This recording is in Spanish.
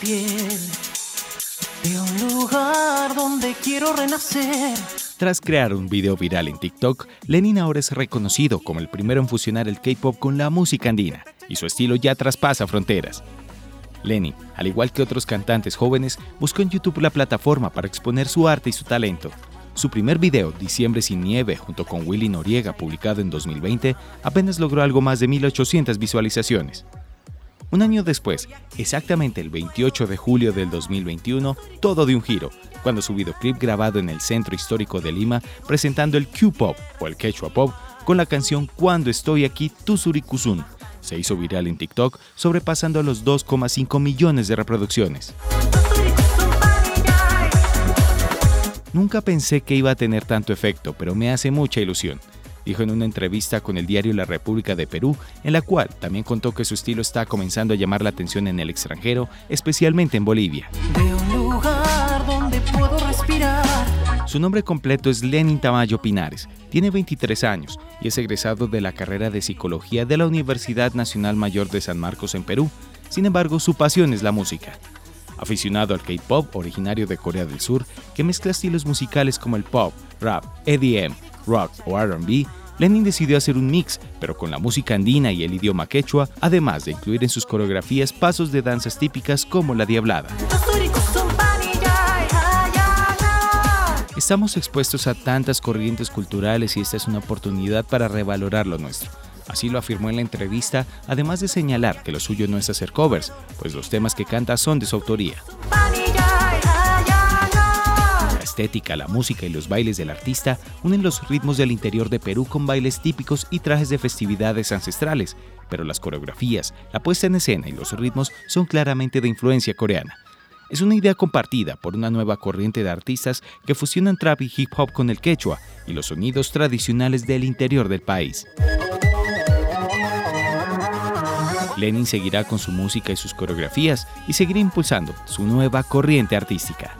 piel de un lugar donde quiero renacer. Tras crear un video viral en TikTok, Lenin ahora es reconocido como el primero en fusionar el K-pop con la música andina, y su estilo ya traspasa fronteras. Lenin, al igual que otros cantantes jóvenes, buscó en YouTube la plataforma para exponer su arte y su talento. Su primer video, Diciembre sin nieve, junto con Willy Noriega, publicado en 2020, apenas logró algo más de 1.800 visualizaciones. Un año después, exactamente el 28 de julio del 2021, todo de un giro, cuando su videoclip grabado en el centro histórico de Lima, presentando el Q-Pop o el Quechua Pop, con la canción Cuando estoy aquí, Tusurikusun, se hizo viral en TikTok, sobrepasando los 2,5 millones de reproducciones. Nunca pensé que iba a tener tanto efecto, pero me hace mucha ilusión, dijo en una entrevista con el diario La República de Perú, en la cual también contó que su estilo está comenzando a llamar la atención en el extranjero, especialmente en Bolivia. Su nombre completo es Lenin Tamayo Pinares, tiene 23 años y es egresado de la carrera de Psicología de la Universidad Nacional Mayor de San Marcos en Perú. Sin embargo, su pasión es la música. Aficionado al K-pop originario de Corea del Sur, que mezcla estilos musicales como el pop, rap, EDM, rock o RB, Lenin decidió hacer un mix, pero con la música andina y el idioma quechua, además de incluir en sus coreografías pasos de danzas típicas como la diablada. Estamos expuestos a tantas corrientes culturales y esta es una oportunidad para revalorar lo nuestro. Así lo afirmó en la entrevista, además de señalar que lo suyo no es hacer covers, pues los temas que canta son de su autoría. Estética, la música y los bailes del artista unen los ritmos del interior de Perú con bailes típicos y trajes de festividades ancestrales, pero las coreografías, la puesta en escena y los ritmos son claramente de influencia coreana. Es una idea compartida por una nueva corriente de artistas que fusionan trap y hip hop con el quechua y los sonidos tradicionales del interior del país. Lenin seguirá con su música y sus coreografías y seguirá impulsando su nueva corriente artística.